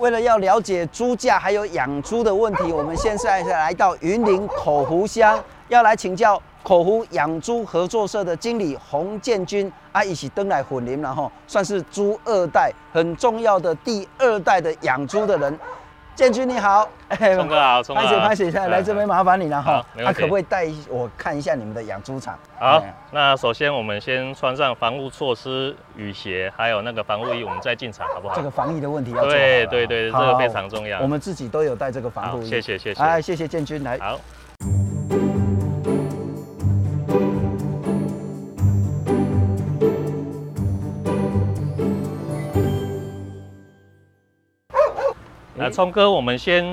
为了要了解猪价还有养猪的问题，我们现在是来到云林口湖乡，要来请教口湖养猪合作社的经理洪建军啊，一起登来混林，然后算是猪二代，很重要的第二代的养猪的人。建军你好，聪哥好，聪哥好，拍写拍谢，现在来这边麻烦你了哈。那可不可以带我看一下你们的养猪场？好，那首先我们先穿上防护措施、雨鞋，还有那个防护衣，我们再进场，好不好？这个防疫的问题要。对对对，这个非常重要。我们自己都有带这个防护衣。谢谢谢谢。哎，谢谢建军来。好。聪哥，我们先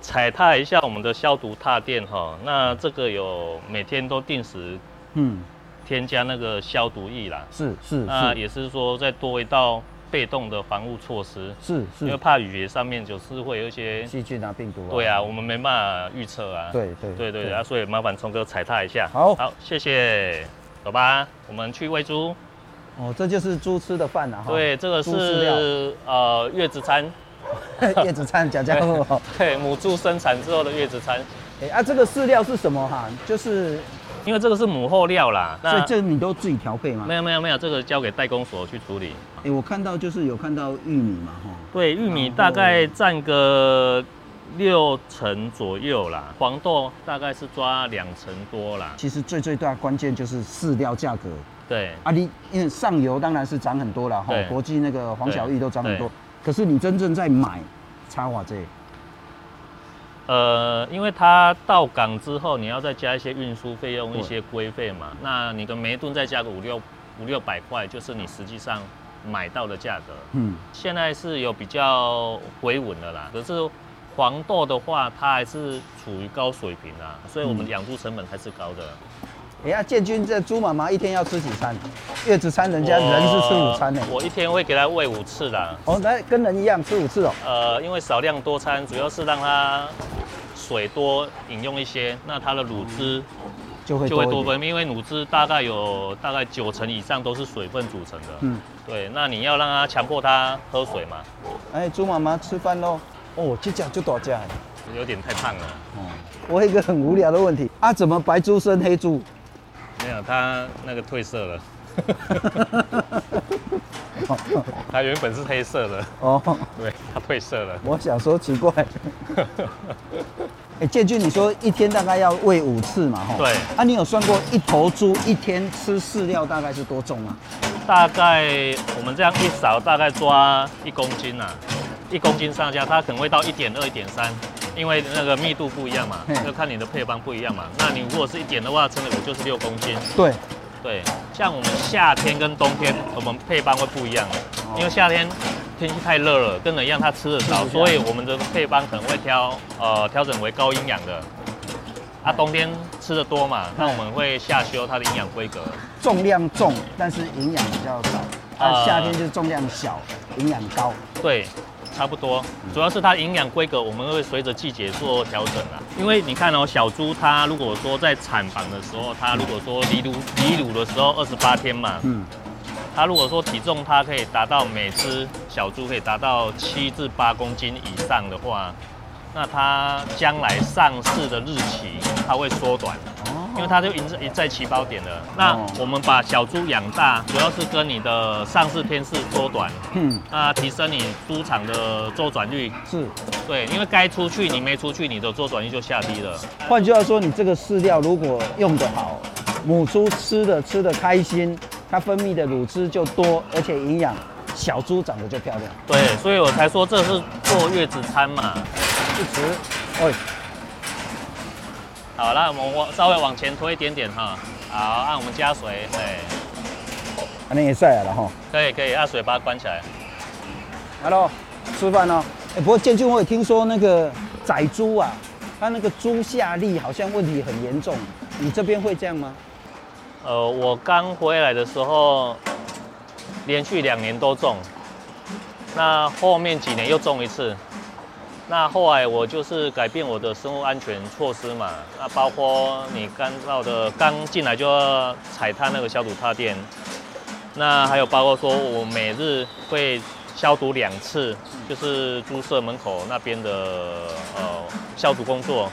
踩踏一下我们的消毒踏垫哈。那这个有每天都定时，嗯，添加那个消毒液啦。是是。那也是说再多一道被动的防护措施。是是。因为怕雨上面就是会有一些细菌啊、病毒啊。对啊，我们没办法预测啊。对对对对对啊，所以麻烦聪哥踩踏一下。好，好，谢谢。走吧，我们去喂猪。哦，这就是猪吃的饭了哈。对，这个是呃月子餐。月子餐，家家户户。对，母猪生产之后的月子餐。哎啊，这个饲料是什么哈？就是因为这个是母后料啦，所以这你都自己调配吗？没有没有没有，这个交给代工所去处理。哎，我看到就是有看到玉米嘛哈。对，玉米大概占个六成左右啦，黄豆大概是抓两成多啦。其实最最大关键就是饲料价格。对啊，你因为上游当然是涨很多了哈，国际那个黄小玉都涨很多。可是你真正在买插瓦这，呃，因为它到港之后，你要再加一些运输费用、一些规费嘛，那你的每一吨再加个五六五六百块，就是你实际上买到的价格。嗯，现在是有比较回稳的啦，可是黄豆的话，它还是处于高水平啊，所以我们养猪成本还是高的。哎呀，建军，这猪妈妈一天要吃几餐？月子餐人家人是吃午餐呢。我一天会给它喂五次的。哦，那跟人一样吃五次哦。呃，因为少量多餐，主要是让它水多饮用一些，那它的乳汁就会就会多分泌，因为乳汁大概有大概九成以上都是水分组成的。嗯，对，那你要让它强迫它喝水嘛。哎，猪妈妈吃饭喽。哦，这只就多只。有点太胖了。哦，我有一个很无聊的问题啊，怎么白猪生黑猪？没有，它那个褪色了。它原本是黑色的哦，对，它褪色了。我想说奇怪。哎，建军，你说一天大概要喂五次嘛？哈，对。啊，你有算过一头猪一天吃饲料大概是多重吗？大概我们这样一勺大概抓一公斤呐、啊，一公斤上下，它可能会到一点二、一点三。因为那个密度不一样嘛，就看你的配方不一样嘛。那你如果是一点的话，称的我就是六公斤。对，对，像我们夏天跟冬天，我们配方会不一样。因为夏天天气太热了，跟人一样，它吃的少，所以我们的配方可能会挑呃调整为高营养的。啊，冬天吃的多嘛，那我们会下修它的营养规格。重量重，但是营养比较少。啊，夏天就是重量小，营养高。对。差不多，主要是它营养规格，我们会随着季节做调整啊。因为你看哦，小猪它如果说在产房的时候，它如果说离乳离乳的时候二十八天嘛，嗯，它如果说体重它可以达到每只小猪可以达到七至八公斤以上的话，那它将来上市的日期它会缩短。因为它就赢在赢在起跑点了。那我们把小猪养大，主要是跟你的上市天数缩短，嗯，那，提升你猪场的周转率。是，对，因为该出去你没出去，你的周转率就下低了。换句话说，你这个饲料如果用得好，母猪吃的吃的开心，它分泌的乳汁就多，而且营养，小猪长得就漂亮。对，所以我才说这是坐月子餐嘛。一直，哎。好，那我们往稍微往前推一点点哈。好，按我们加水，对。那你也晒了哈。可以可以，按水把它关起来。Hello，吃饭哦。哎，不过建军，我也听说那个宰猪啊，它那个猪下痢好像问题很严重。你这边会这样吗？呃，我刚回来的时候，连续两年都中，那后面几年又中一次。那后来我就是改变我的生物安全措施嘛，那包括你刚到的刚进来就要踩踏那个消毒踏垫，那还有包括说我每日会消毒两次，就是猪舍门口那边的呃消毒工作。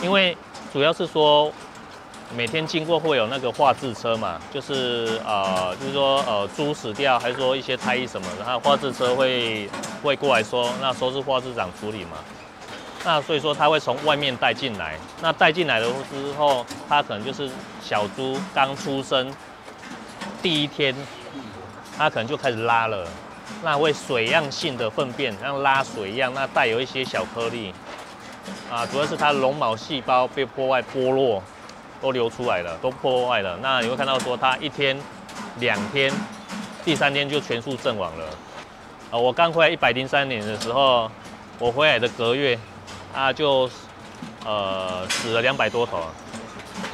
因为主要是说每天经过会有那个化制车嘛，就是呃就是说呃猪死掉，还是说一些胎衣什么，然后化制车会会过来说，那说是化制厂处理嘛。那所以说他会从外面带进来，那带进来了之后，他可能就是小猪刚出生第一天，他可能就开始拉了，那会水样性的粪便，像拉水一样，那带有一些小颗粒，啊，主要是它绒毛细胞被破坏剥落，都流出来了，都破坏了。那你会看到说它一天、两天、第三天就全数阵亡了。啊，我刚回来一百零三年的时候，我回来的隔月。啊，就，呃，死了两百多头，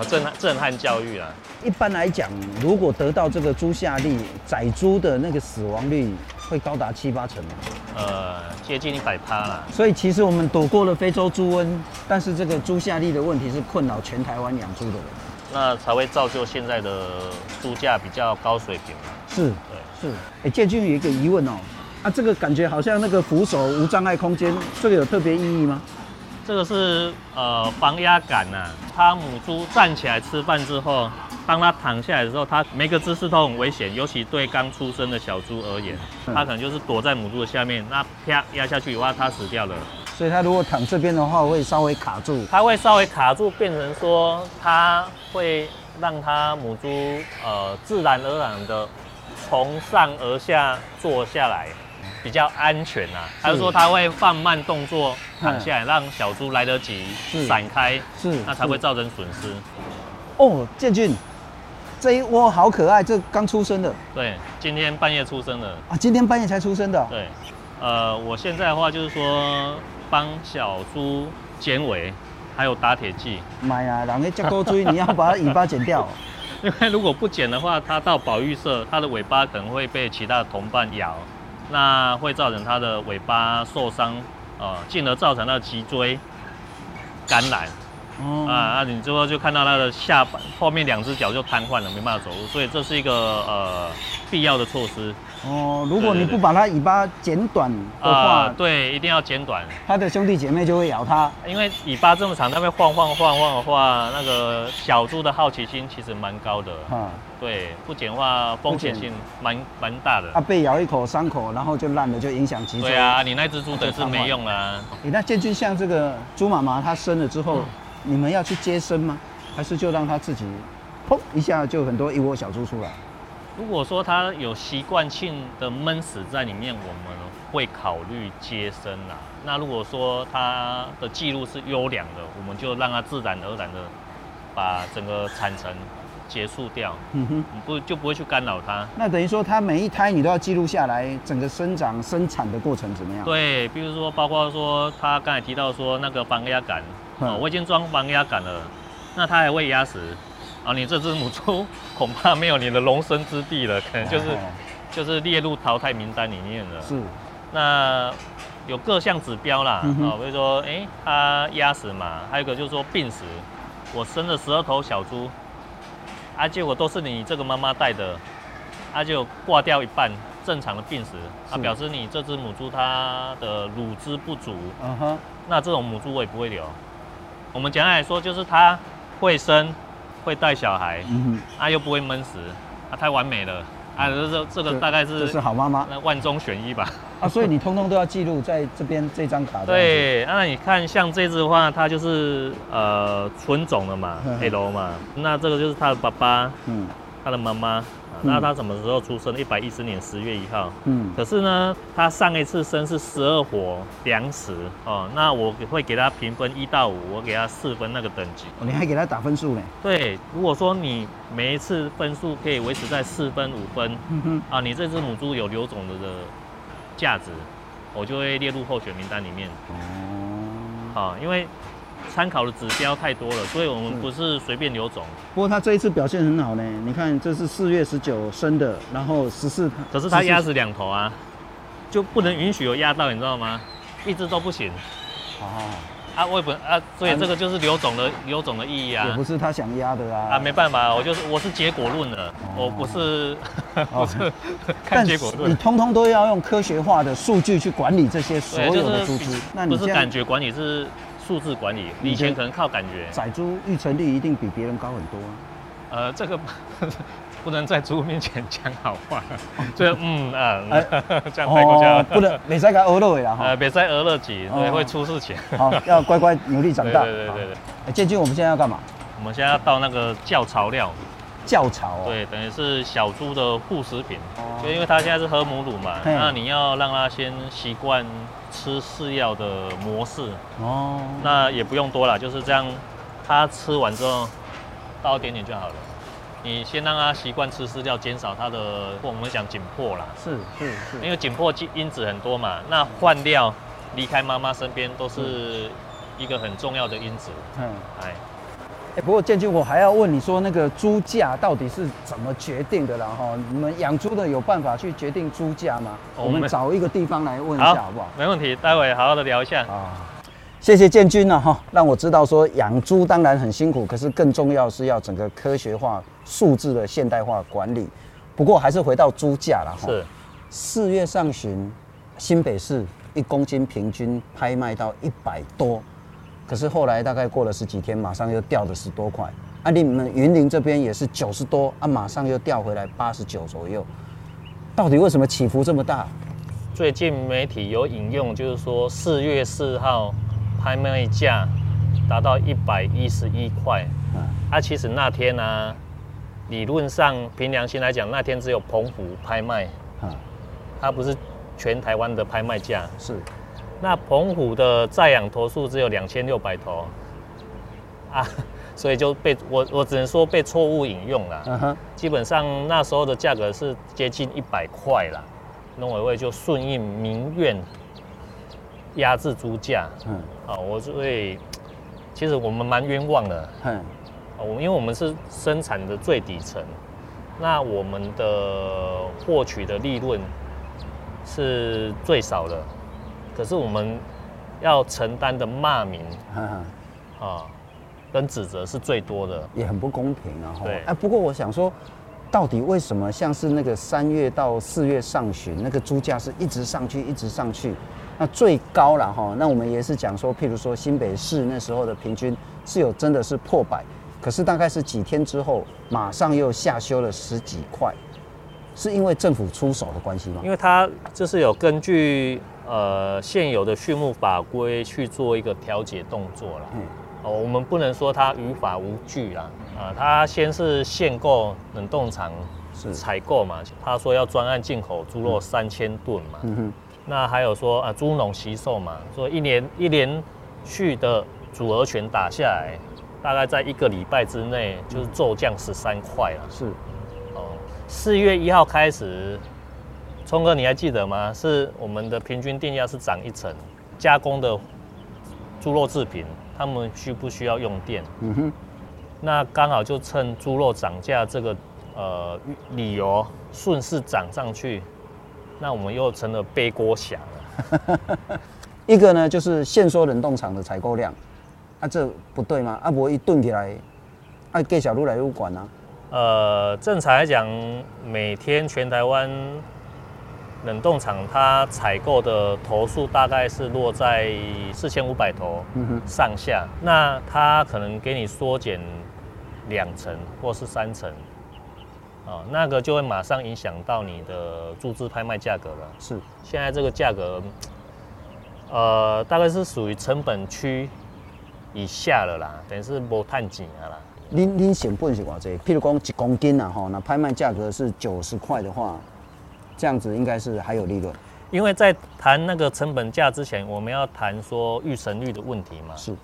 震撼震撼教育啊。一般来讲，如果得到这个猪下痢，宰猪的那个死亡率会高达七八成吗？呃，接近一百趴啦。所以其实我们躲过了非洲猪瘟，但是这个猪下痢的问题是困扰全台湾养猪的人，那才会造就现在的猪价比较高水平嘛。是，对，是。哎、欸，建军有一个疑问哦，啊，这个感觉好像那个扶手无障碍空间，这个有特别意义吗？这个是呃防压杆呐，它母猪站起来吃饭之后，当他躺下来的时候，他每个姿势都很危险，尤其对刚出生的小猪而言，它可能就是躲在母猪的下面，那啪压下去的话，它死掉了。所以它如果躺这边的话，会稍微卡住。它会稍微卡住，变成说它会让它母猪呃自然而然的从上而下坐下来。比较安全呐、啊，还是说它会放慢动作躺下来，让小猪来得及闪开，是，那才会造成损失。哦，建军，这一窝好可爱，这刚出生的。对，今天半夜出生的。啊，今天半夜才出生的。对，呃，我现在的话就是说帮小猪剪尾，还有打铁剂。妈呀，人家这么多追，你要把它尾巴剪掉。因为如果不剪的话，它到保育社，它的尾巴可能会被其他的同伴咬。那会造成它的尾巴受伤，呃，进而造成它的脊椎感染，哦、啊，那你之后就看到它的下巴后面两只脚就瘫痪了，没办法走路，所以这是一个呃必要的措施。哦，如果你不把它尾巴剪短的话，呃，对，一定要剪短，它的兄弟姐妹就会咬它。因为尾巴这么长，它会晃晃晃晃的话，那个小猪的好奇心其实蛮高的。嗯，对，不剪的话风险性蛮蛮大的。它被咬一口伤口，然后就烂了，就影响脊椎。对啊，你那只猪等是没用了。你那建军像这个猪妈妈，它生了之后，嗯，你们要去接生吗？还是就让它自己，砰一下就很多一窝小猪出来？如果说它有习惯性的闷死在里面，我们会考虑接生啦。那如果说它的记录是优良的，我们就让它自然而然的把整个产程结束掉。嗯哼，不就不会去干扰它。那等于说它每一胎你都要记录下来，整个生长生产的过程怎么样？对，比如说包括说他刚才提到说那个防压杆，哦，我已经装防压杆了，那它还会压死。啊，你这只母猪恐怕没有你的容身之地了，可能就是就是列入淘汰名单里面了。是，那有各项指标啦，啊、嗯，比如说，哎、欸，它压死嘛，还有一个就是说病死。我生了十二头小猪，啊，结果都是你这个妈妈带的，啊，就挂掉一半，正常的病死，啊，表示你这只母猪它的乳汁不足。嗯哼，那这种母猪我也不会留。我们简单来说，就是它会生。会带小孩，嗯哼，啊又不会闷死，啊太完美了，啊这这这个大概是这是好妈妈，那万中选一吧。啊，所以你通通都要记录在这边这张卡。对，那你看像这只的话，它就是呃纯种的嘛，黑楼嘛，那这个就是它的爸爸，嗯，它的妈妈。那他什么时候出生？一百一十年十月一号。嗯。可是呢，他上一次生是十二火两死哦。那我会给他评分一到五，我给他四分那个等级。哦你还给他打分数呢？对，如果说你每一次分数可以维持在四分五分，嗯哼，啊，你这只母猪有留种的的价值，我就会列入候选名单里面。哦。好，因为。参考的指标太多了，所以我们不是随便留种。不过他这一次表现很好呢，你看这是四月十九生的，然后十四，可是他压死两头啊，就不能允许有压到，你知道吗？一只都不行。哦，啊，我也不啊，所以这个就是留种的留种的意义啊，也不是他想压的啊。啊，没办法，我就是我是结果论的，哦、我不是 不是 看结果论。你通通都要用科学化的数据去管理这些所有的猪只，那你不是感觉管理是数字管理？以前可能靠感觉。宰猪育成率一定比别人高很多啊。呃，这个。不能在猪面前讲好话，就嗯啊，这样太过分了。不能，别再给鹅乐了哈。呃，别再鹅乐几，对，会出事情。好，要乖乖努力长大。对对对对。哎，建军，我们现在要干嘛？我们现在要倒那个教槽料。教槽。对，等于是小猪的副食品。就因为它现在是喝母乳嘛，那你要让它先习惯吃饲料的模式。哦。那也不用多了，就是这样，它吃完之后倒一点点就好了。你先让他习惯吃饲料，减少他的，我们讲紧迫啦。是是是，因为紧迫因子很多嘛。那换料，离开妈妈身边都是一个很重要的因子。嗯，哎，哎，不过建军，我还要问你说，那个猪价到底是怎么决定的啦？哈，你们养猪的有办法去决定猪价吗？我们找一个地方来问一下好不好？没问题，待会好好的聊一下啊。谢谢建军了哈，让我知道说养猪当然很辛苦，可是更重要是要整个科学化、数字的现代化管理。不过还是回到猪价了哈。是。四月上旬，新北市一公斤平均拍卖到一百多，可是后来大概过了十几天，马上又掉了十多块。啊，你们云林这边也是九十多啊，马上又掉回来八十九左右。到底为什么起伏这么大？最近媒体有引用，就是说四月四号。拍卖价达到一百一十一块，啊，其实那天呢、啊，理论上凭良心来讲，那天只有澎湖拍卖，啊它不是全台湾的拍卖价。是，那澎湖的在养头数只有两千六百头，啊，所以就被我我只能说被错误引用了。嗯哼，基本上那时候的价格是接近一百块了，农委会就顺应民怨。压制猪价，嗯，啊，我所以其实我们蛮冤枉的，嗯，啊我因为我们是生产的最底层，那我们的获取的利润是最少的，可是我们要承担的骂名，啊，跟指责是最多的，也很不公平啊。对，哎，不过我想说，到底为什么像是那个三月到四月上旬，那个猪价是一直上去，一直上去？那最高了哈，那我们也是讲说，譬如说新北市那时候的平均是有真的是破百，可是大概是几天之后，马上又下修了十几块，是因为政府出手的关系吗？因为它就是有根据呃现有的畜牧法规去做一个调节动作了。嗯，哦，我们不能说它于法无据啦。啊，它先是限购冷冻厂是采购嘛，他说要专案进口猪肉三千吨嘛。嗯哼。那还有说啊，猪农惜售嘛，说一年一连续的组合拳打下来，大概在一个礼拜之内就是骤降十三块了。是，哦，四月一号开始，聪哥你还记得吗？是我们的平均电价是涨一成，加工的猪肉制品，他们需不需要用电？嗯哼，那刚好就趁猪肉涨价这个呃理由，顺势涨上去。那我们又成了背锅侠了。一个呢，就是限缩冷冻厂的采购量，啊，这不对吗？啊，不一顿起来，啊，给小路来入管呢？呃，正常来讲，每天全台湾冷冻厂它采购的头数大概是落在四千五百头上下，嗯、那它可能给你缩减两成或是三成。哦，那个就会马上影响到你的注资拍卖价格了。是，现在这个价格，呃，大概是属于成本区以下了啦，等于是无探钱啊啦。您您成本是多少？譬如讲一公斤啊，哈，那拍卖价格是九十块的话，这样子应该是还有利润。因为在谈那个成本价之前，我们要谈说预成率的问题嘛。是，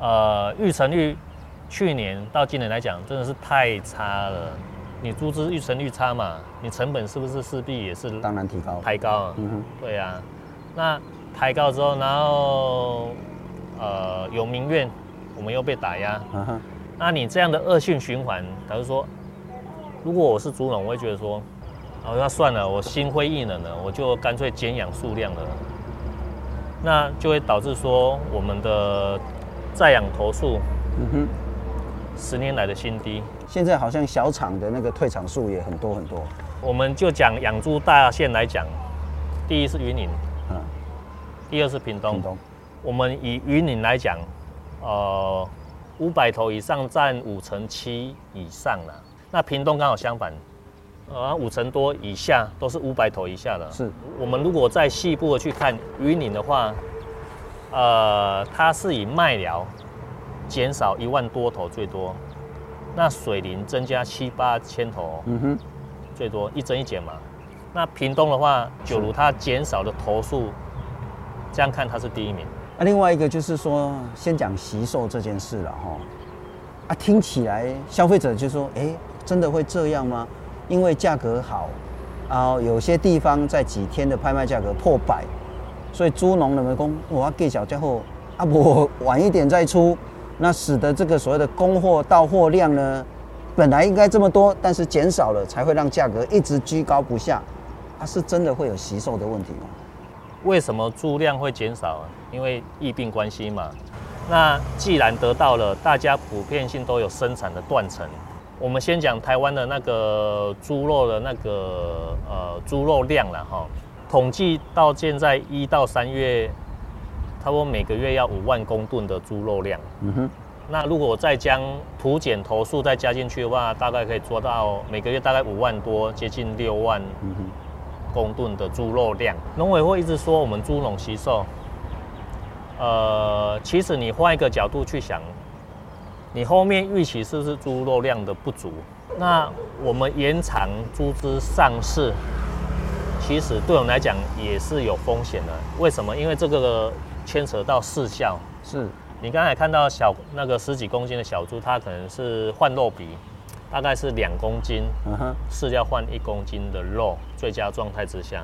呃，预成率去年到今年来讲，真的是太差了。你租资预成率差嘛，你成本是不是势必也是当然提高抬高？嗯哼，对呀、啊。那抬高之后，然后呃有民怨，我们又被打压。嗯哼，那你这样的恶性循环，假如说，如果我是猪农，我会觉得说，哦，那算了，我心灰意冷了，我就干脆减养数量了。那就会导致说我们的在养头数，嗯哼，十年来的新低。现在好像小厂的那个退场数也很多很多。我们就讲养猪大县来讲，第一是云林，嗯，第二是屏东。屏东，我们以云林来讲，呃，五百头以上占五成七以上了。那屏东刚好相反，呃，五成多以下都是五百头以下的。是。我们如果再细部的去看云林的话，呃，它是以麦寮减少一万多头最多，那水林增加七八千头，嗯哼，最多一增一减嘛。那屏东的话，九如它减少的头数，这样看它是第一名。那、啊、另外一个就是说，先讲惜售这件事了哈。啊，听起来消费者就说，哎、欸，真的会这样吗？因为价格好，然后有些地方在几天的拍卖价格破百。所以猪农们讲，我要给小家伙啊，我晚一点再出，那使得这个所谓的供货到货量呢，本来应该这么多，但是减少了，才会让价格一直居高不下。它、啊、是真的会有惜售的问题吗？为什么猪量会减少？因为疫病关系嘛。那既然得到了，大家普遍性都有生产的断层。我们先讲台湾的那个猪肉的那个呃猪肉量了哈。统计到现在一到三月，差不多每个月要五万公吨的猪肉量。嗯哼。那如果我再将土检投诉再加进去的话，大概可以做到每个月大概五万多，接近六万公吨的猪肉量。农委会一直说我们猪农惜售，呃，其实你换一个角度去想，你后面预期是不是猪肉量的不足？那我们延长猪只上市。其实对我们来讲也是有风险的，为什么？因为这个牵扯到市效。是，你刚才看到小那个十几公斤的小猪，它可能是换肉比，大概是两公斤，嗯哼，饲料换一公斤的肉，最佳状态之下，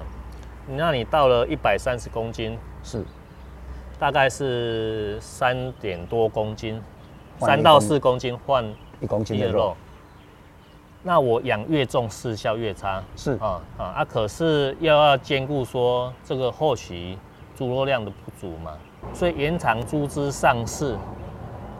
那你到了一百三十公斤，是，大概是三点多公斤，三到四公斤换一公斤的肉。那我养越重，视效越差。是啊啊啊！可是又要兼顾说这个后期猪肉量的不足嘛，所以延长猪只上市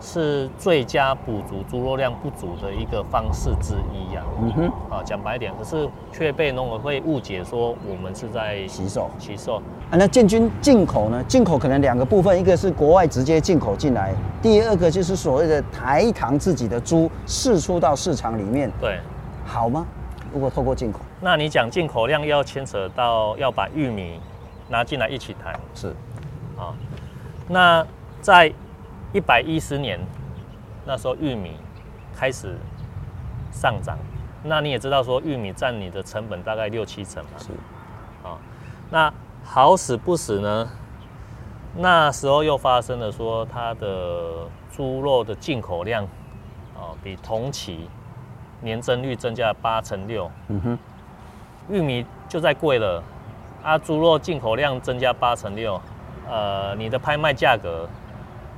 是最佳补足猪肉量不足的一个方式之一呀。嗯哼，啊讲白一点，可是却被农委会误解说我们是在洗手洗手啊，那建军进口呢？进口可能两个部分，一个是国外直接进口进来，第二个就是所谓的台糖自己的猪释出到市场里面。对。好吗？如果透过进口，那你讲进口量要牵扯到要把玉米拿进来一起谈，是啊。那在一百一十年那时候，玉米开始上涨，那你也知道说玉米占你的成本大概六七成嘛，是啊。那好死不死呢，那时候又发生了说它的猪肉的进口量啊比同期。年增率增加了八成六，嗯哼，玉米就在贵了，啊，猪肉进口量增加八成六，呃，你的拍卖价格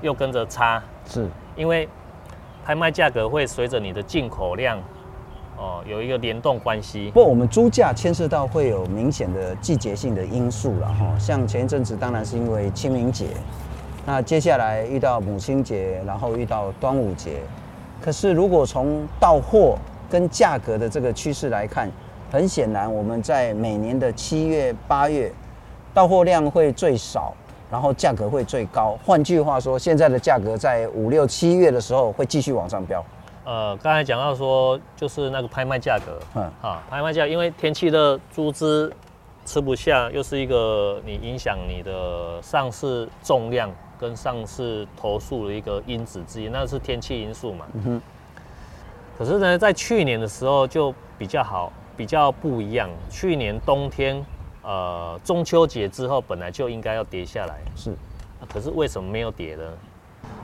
又跟着差，是，因为拍卖价格会随着你的进口量，哦，有一个联动关系。不过我们猪价牵涉到会有明显的季节性的因素了哈，像前一阵子当然是因为清明节，那接下来遇到母亲节，然后遇到端午节，可是如果从到货跟价格的这个趋势来看，很显然我们在每年的七月、八月，到货量会最少，然后价格会最高。换句话说，现在的价格在五六七月的时候会继续往上飙。呃，刚才讲到说，就是那个拍卖价格，嗯，啊，拍卖价，因为天气的猪只吃不下，又是一个你影响你的上市重量跟上市投诉的一个因子之一，那是天气因素嘛。嗯哼。可是呢，在去年的时候就比较好，比较不一样。去年冬天，呃，中秋节之后本来就应该要跌下来，是。可是为什么没有跌呢？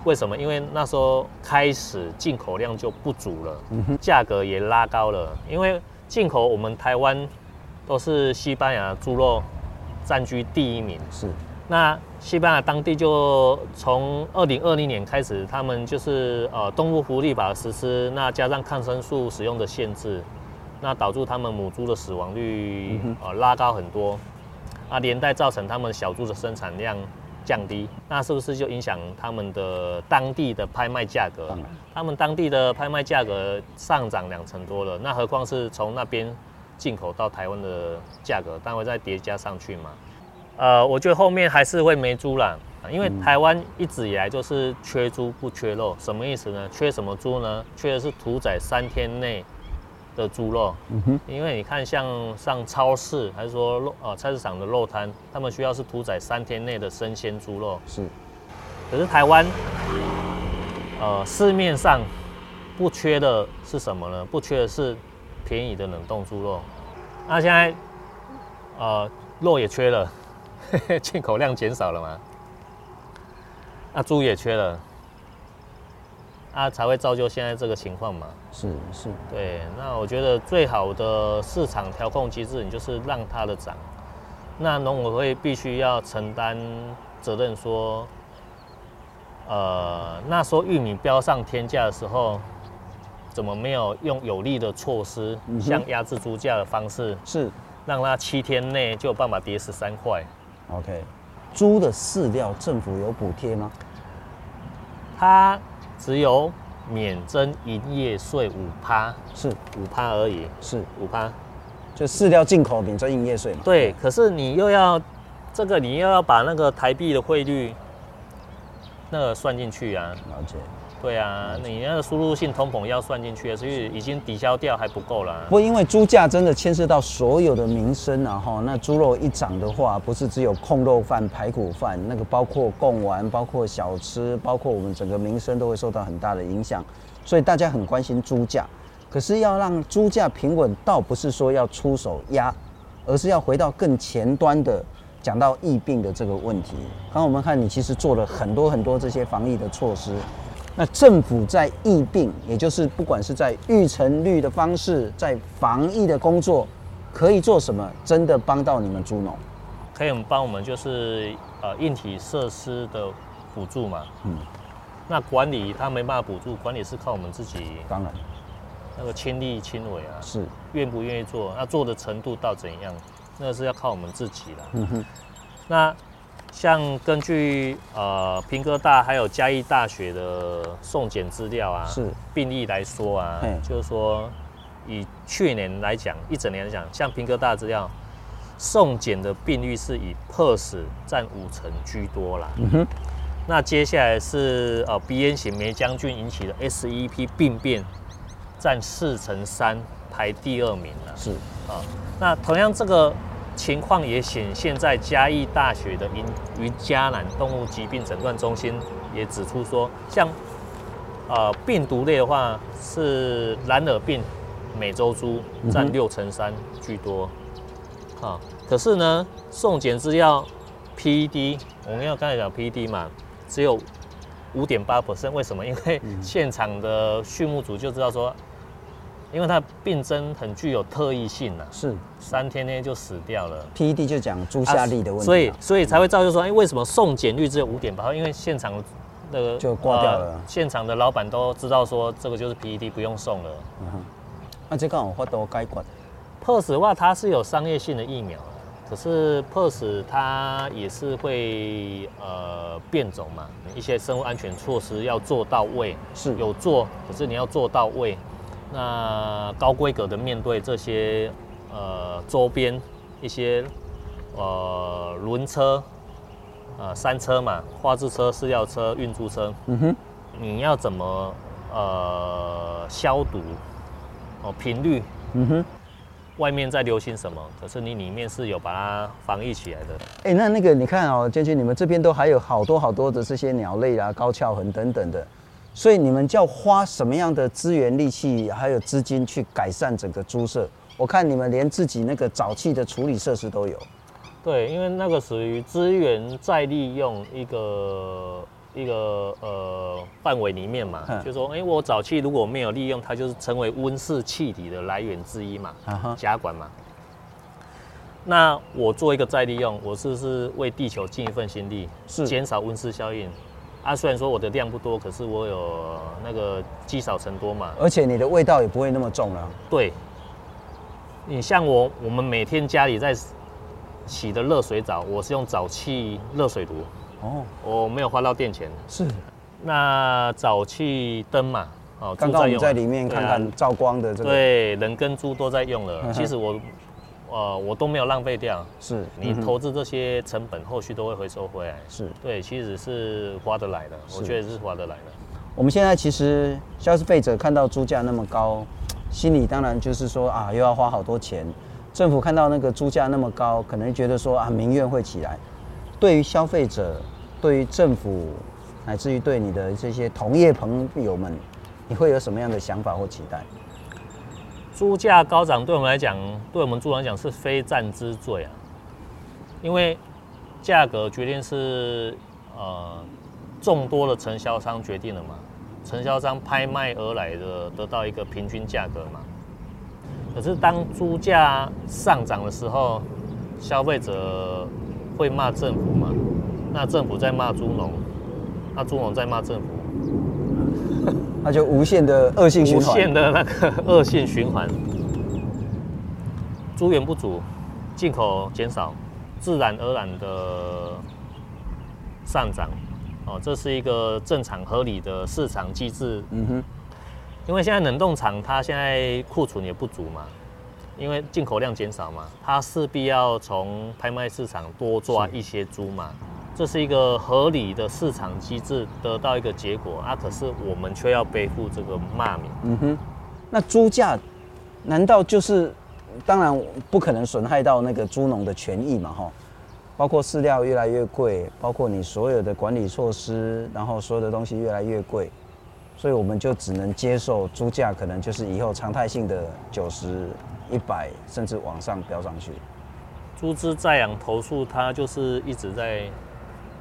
为什么？因为那时候开始进口量就不足了，价格也拉高了。因为进口我们台湾都是西班牙猪肉占据第一名，是。那西班牙当地就从二零二零年开始，他们就是呃动物福利法实施，那加上抗生素使用的限制，那导致他们母猪的死亡率呃拉高很多，啊连带造成他们小猪的生产量降低，那是不是就影响他们的当地的拍卖价格？他们当地的拍卖价格上涨两成多了，那何况是从那边进口到台湾的价格，当然会再叠加上去嘛。呃，我觉得后面还是会没猪啦，因为台湾一直以来就是缺猪不缺肉，什么意思呢？缺什么猪呢？缺的是屠宰三天内的猪肉，嗯哼，因为你看像上超市还是说肉呃菜市场的肉摊，他们需要是屠宰三天内的生鲜猪肉，是。可是台湾，呃市面上不缺的是什么呢？不缺的是便宜的冷冻猪肉。那现在呃肉也缺了，进口量减少了嘛，那猪也缺了。啊，才会造就现在这个情况嘛。是是，对。那我觉得最好的市场调控机制，你就是让它的涨。那农委会必须要承担责任，说，呃，那时候玉米飙上天价的时候，怎么没有用有力的措施，嗯、像压制猪价的方式，是让它七天内就有办法跌十三块。OK，猪的饲料政府有补贴吗？它。只有免征营业税五趴，是五趴而已，是五趴，就饲料进口免征营业税嘛。对，可是你又要这个，你又要把那个台币的汇率那个算进去啊。了解。对啊，你那个输入性通膨要算进去，所以已经抵消掉还不够啦。不过因为猪价真的牵涉到所有的民生啊，哈，那猪肉一涨的话，不是只有控肉饭、排骨饭，那个包括贡丸、包括小吃、包括我们整个民生都会受到很大的影响，所以大家很关心猪价。可是要让猪价平稳，倒不是说要出手压，而是要回到更前端的讲到疫病的这个问题。刚刚我们看你其实做了很多很多这些防疫的措施。那政府在疫病，也就是不管是在预成率的方式，在防疫的工作，可以做什么？真的帮到你们猪农？可以帮我们就是呃硬体设施的补助嘛。嗯。那管理他没办法补助，管理是靠我们自己。当然。那个亲力亲为啊。是。愿不愿意做？那做的程度到怎样？那是要靠我们自己了。嗯哼。那。像根据呃平科大还有嘉义大学的送检资料啊，是病例来说啊，就是说以去年来讲，一整年来讲，像平科大资料送检的病例是以 PRRS 占五成居多啦。嗯哼，那接下来是呃鼻咽型梅将军引起的 SEP 病变占四成三，排第二名了。是啊，那同样这个。情况也显现在嘉义大学的云云嘉南动物疾病诊断中心也指出说，像呃病毒类的话是蓝耳病美洲猪占六成三居多，啊，可是呢送检资料 PED，我们要刚才讲 PED 嘛，只有五点八 percent，为什么？因为现场的畜牧组就知道说。因为它病征很具有特异性啊，是三天内就死掉了。PED 就讲猪下痢的问题，啊，所以所以才会造就说，哎，为什么送检率只有五点八？因为现场那个就挂掉了，呃，现场的老板都知道说这个就是 PED，不用送了。嗯哼，那这个我发都该管。PERS 的话，它是有商业性的疫苗，可是 PERS 它也是会呃变种嘛，一些生物安全措施要做到位，是有做，可是你要做到位。那高规格的面对这些呃周边一些呃轮车呃山车嘛，花枝车、饲料车、运输车，嗯哼，你要怎么呃消毒哦频率，嗯哼，外面在流行什么？可是你里面是有把它防疫起来的。哎、欸，那那个你看哦，建军，你们这边都还有好多好多的这些鸟类啊，高翘痕等等的。所以你们叫花什么样的资源、力气还有资金去改善整个猪舍？我看你们连自己那个沼气的处理设施都有。对，因为那个属于资源再利用一个一个呃范围里面嘛，就说，哎、欸，我沼气如果没有利用，它就是成为温室气体的来源之一嘛，甲管嘛。那我做一个再利用，我是不是为地球尽一份心力，是减少温室效应？啊，虽然说我的量不多，可是我有那个积少成多嘛。而且你的味道也不会那么重了。对，你像我，我们每天家里在洗的热水澡，我是用沼气热水炉。哦，我没有花到电钱。是，那沼气灯嘛，哦，刚刚我们在里面看看照光的这个，对，人跟猪都在用了。其实我，呃，我都没有浪费掉。是，你投资这些成本，后续都会回收回来。是对，其实是划得来的，我觉得是划得来的。我们现在其实消费者看到猪价那么高，心里当然就是说啊，又要花好多钱。政府看到那个猪价那么高，可能觉得说啊，民怨会起来。对于消费者，对于政府，乃至于对你的这些同业朋友们，你会有什么样的想法或期待？猪价高涨，对我们来讲，对我们猪来讲是非战之罪啊。因为价格决定是呃众多的承销商决定的嘛，承销商拍卖而来的，得到一个平均价格嘛。可是当猪价上涨的时候，消费者会骂政府嘛？那政府在骂猪农，那猪农在骂政府，那就无限的恶性循环。无限的那个 恶性循环。猪源不足，进口减少，自然而然的上涨。哦，这是一个正常合理的市场机制。嗯哼。因为现在冷冻厂它现在库存也不足嘛，因为进口量减少嘛，它势必要从拍卖市场多抓一些猪嘛，这是一个合理的市场机制，得到一个结果啊。可是我们却要背负这个骂名。嗯哼，那猪价难道就是当然不可能损害到那个猪农的权益嘛？哈，包括饲料越来越贵，包括你所有的管理措施，然后所有的东西越来越贵。所以我们就只能接受猪价可能就是以后常态性的九十、一百，甚至往上飙上去。猪只在养投诉它就是一直在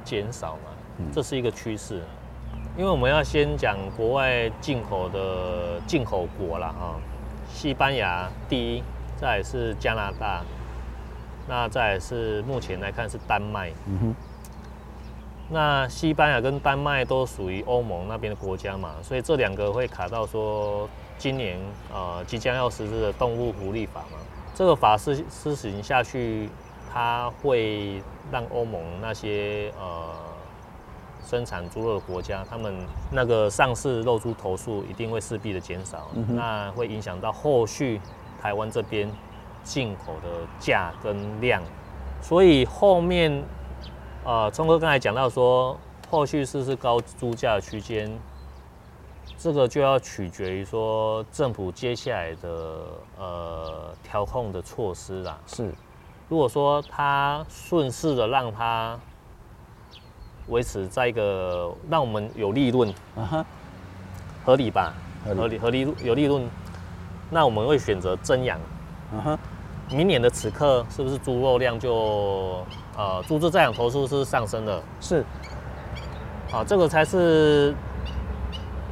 减少嘛，这是一个趋势。因为我们要先讲国外进口的进口国啦，啊，西班牙第一，再来是加拿大，那再来是目前来看是丹麦。嗯哼。那西班牙跟丹麦都属于欧盟那边的国家嘛，所以这两个会卡到说今年呃即将要实施的动物福利法嘛。这个法施施行下去，它会让欧盟那些呃生产猪肉的国家，他们那个上市肉猪头数一定会势必的减少，嗯、那会影响到后续台湾这边进口的价跟量，所以后面。呃，聪哥刚才讲到说，后续是不是高猪价区间，这个就要取决于说政府接下来的呃调控的措施啦。是，如果说它顺势的让它维持在一个让我们有利润，啊哈，合理吧？合理合理有利润，那我们会选择增养，啊哈。明年的此刻，是不是猪肉量就呃猪只在养头数是上升的？是，啊，这个才是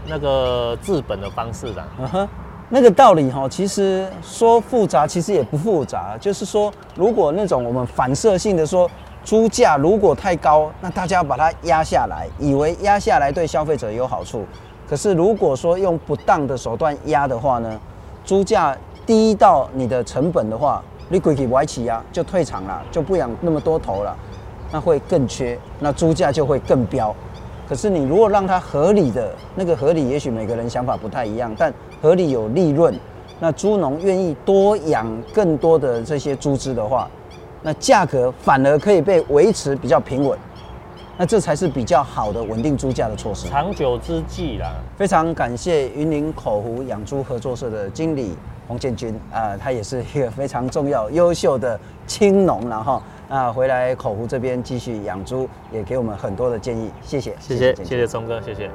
那个治本的方式的。那个道理哈，其实说复杂，其实也不复杂。就是说，如果那种我们反射性的说，猪价如果太高，那大家要把它压下来，以为压下来对消费者有好处。可是如果说用不当的手段压的话呢，猪价低到你的成本的话。你规矩歪起压，就退场了，就不养那么多头了，那会更缺，那猪价就会更飙。可是你如果让它合理的那个合理，也许每个人想法不太一样，但合理有利润，那猪农愿意多养更多的这些猪只的话，那价格反而可以被维持比较平稳，那这才是比较好的稳定猪价的措施，长久之计啦。非常感谢云林口湖养猪合作社的经理。洪建军啊、呃，他也是一个非常重要、优秀的青农，然后啊，回来口湖这边继续养猪，也给我们很多的建议。谢谢，谢谢，谢谢聪哥，谢谢。